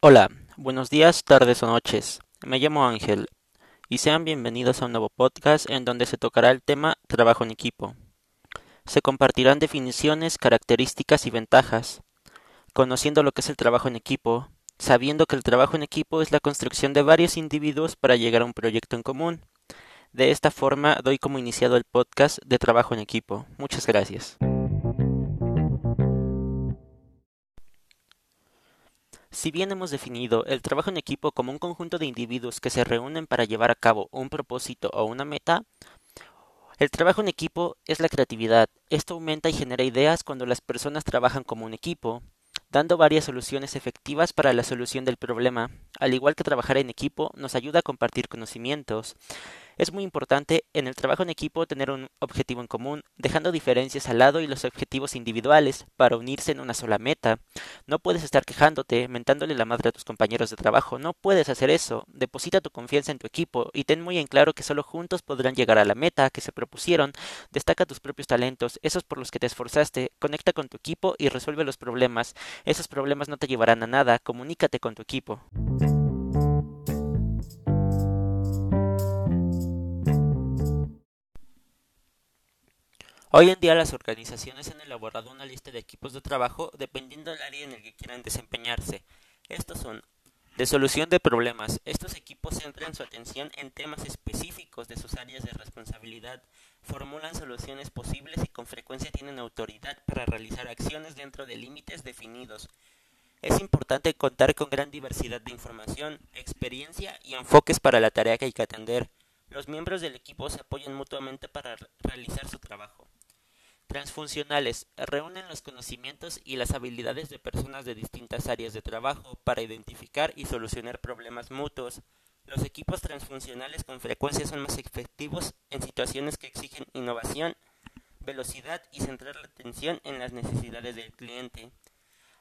Hola, buenos días, tardes o noches. Me llamo Ángel y sean bienvenidos a un nuevo podcast en donde se tocará el tema trabajo en equipo. Se compartirán definiciones, características y ventajas, conociendo lo que es el trabajo en equipo, sabiendo que el trabajo en equipo es la construcción de varios individuos para llegar a un proyecto en común. De esta forma doy como iniciado el podcast de trabajo en equipo. Muchas gracias. Si bien hemos definido el trabajo en equipo como un conjunto de individuos que se reúnen para llevar a cabo un propósito o una meta, el trabajo en equipo es la creatividad. Esto aumenta y genera ideas cuando las personas trabajan como un equipo, dando varias soluciones efectivas para la solución del problema. Al igual que trabajar en equipo, nos ayuda a compartir conocimientos, es muy importante en el trabajo en equipo tener un objetivo en común, dejando diferencias al lado y los objetivos individuales para unirse en una sola meta. No puedes estar quejándote, mentándole la madre a tus compañeros de trabajo, no puedes hacer eso. Deposita tu confianza en tu equipo y ten muy en claro que solo juntos podrán llegar a la meta que se propusieron. Destaca tus propios talentos, esos por los que te esforzaste, conecta con tu equipo y resuelve los problemas. Esos problemas no te llevarán a nada, comunícate con tu equipo. Hoy en día las organizaciones han elaborado una lista de equipos de trabajo dependiendo del área en el que quieran desempeñarse. Estos son de solución de problemas. Estos equipos centran su atención en temas específicos de sus áreas de responsabilidad, formulan soluciones posibles y con frecuencia tienen autoridad para realizar acciones dentro de límites definidos. Es importante contar con gran diversidad de información, experiencia y enfoques para la tarea que hay que atender. Los miembros del equipo se apoyan mutuamente para realizar su trabajo. Transfuncionales reúnen los conocimientos y las habilidades de personas de distintas áreas de trabajo para identificar y solucionar problemas mutuos. Los equipos transfuncionales con frecuencia son más efectivos en situaciones que exigen innovación, velocidad y centrar la atención en las necesidades del cliente.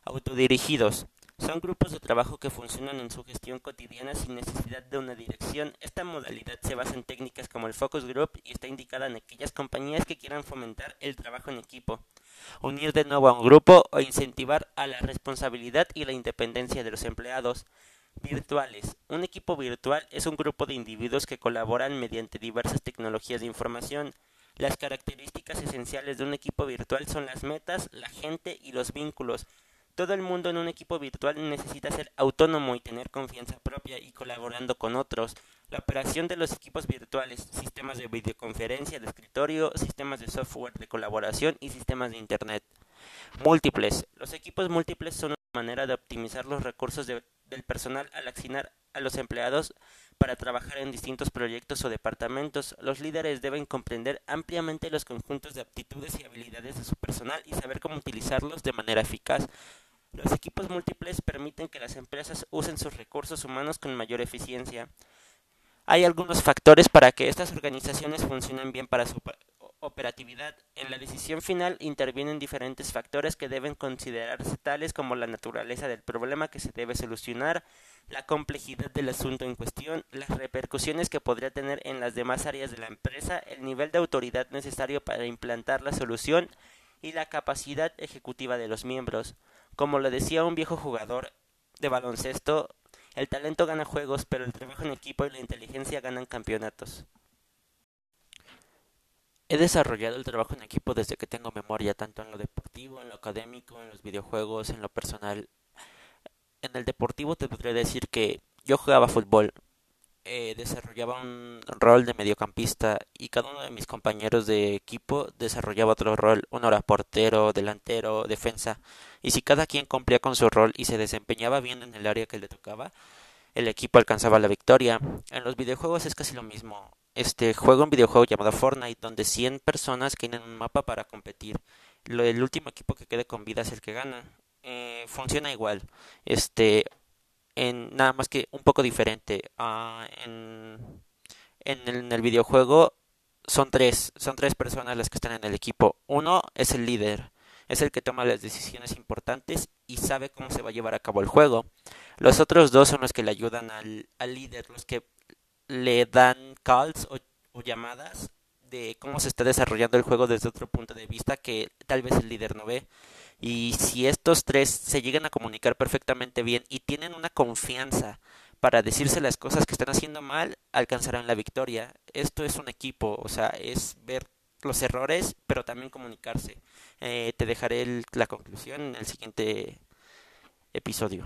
Autodirigidos son grupos de trabajo que funcionan en su gestión cotidiana sin necesidad de una dirección. Esta modalidad se basa en técnicas como el focus group y está indicada en aquellas compañías que quieran fomentar el trabajo en equipo, unir de nuevo a un grupo o incentivar a la responsabilidad y la independencia de los empleados. Virtuales. Un equipo virtual es un grupo de individuos que colaboran mediante diversas tecnologías de información. Las características esenciales de un equipo virtual son las metas, la gente y los vínculos. Todo el mundo en un equipo virtual necesita ser autónomo y tener confianza propia y colaborando con otros. La operación de los equipos virtuales, sistemas de videoconferencia de escritorio, sistemas de software de colaboración y sistemas de Internet. Múltiples. Los equipos múltiples son una manera de optimizar los recursos del personal al asignar a los empleados para trabajar en distintos proyectos o departamentos. Los líderes deben comprender ampliamente los conjuntos de aptitudes y habilidades de su personal y saber cómo utilizarlos de manera eficaz. Los equipos múltiples permiten que las empresas usen sus recursos humanos con mayor eficiencia. Hay algunos factores para que estas organizaciones funcionen bien para su operatividad. En la decisión final intervienen diferentes factores que deben considerarse tales como la naturaleza del problema que se debe solucionar, la complejidad del asunto en cuestión, las repercusiones que podría tener en las demás áreas de la empresa, el nivel de autoridad necesario para implantar la solución y la capacidad ejecutiva de los miembros. Como lo decía un viejo jugador de baloncesto, el talento gana juegos, pero el trabajo en equipo y la inteligencia ganan campeonatos. He desarrollado el trabajo en equipo desde que tengo memoria, tanto en lo deportivo, en lo académico, en los videojuegos, en lo personal. En el deportivo te podría decir que yo jugaba fútbol, eh, desarrollaba un rol de mediocampista y cada uno de mis compañeros de equipo desarrollaba otro rol, uno era portero, delantero, defensa, y si cada quien cumplía con su rol y se desempeñaba bien en el área que le tocaba, el equipo alcanzaba la victoria. En los videojuegos es casi lo mismo. Este juego un videojuego llamado Fortnite donde 100 personas caen en un mapa para competir. el último equipo que quede con vida es el que gana. Eh, funciona igual. Este en nada más que un poco diferente. Ah, en, el, videojuego son tres, son tres personas las que están en el equipo. Uno es el líder, es el que toma las decisiones importantes y sabe cómo se va a llevar a cabo el juego. Los otros dos son los que le ayudan al líder, los que le dan calls o, llamadas de cómo se está desarrollando el juego desde otro punto de vista que tal vez el líder no ve. Y si estos tres se llegan a comunicar perfectamente bien y tienen una confianza para decirse las cosas que están haciendo mal, alcanzarán la victoria. Esto es un equipo, o sea, es ver los errores, pero también comunicarse. Eh, te dejaré la conclusión en el siguiente episodio.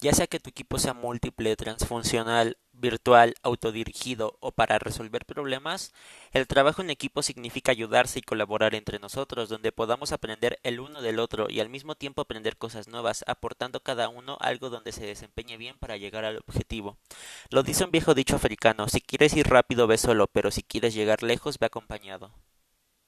Ya sea que tu equipo sea múltiple, transfuncional, virtual, autodirigido o para resolver problemas, el trabajo en equipo significa ayudarse y colaborar entre nosotros, donde podamos aprender el uno del otro y al mismo tiempo aprender cosas nuevas, aportando cada uno algo donde se desempeñe bien para llegar al objetivo. Lo dice un viejo dicho africano, si quieres ir rápido ve solo, pero si quieres llegar lejos ve acompañado.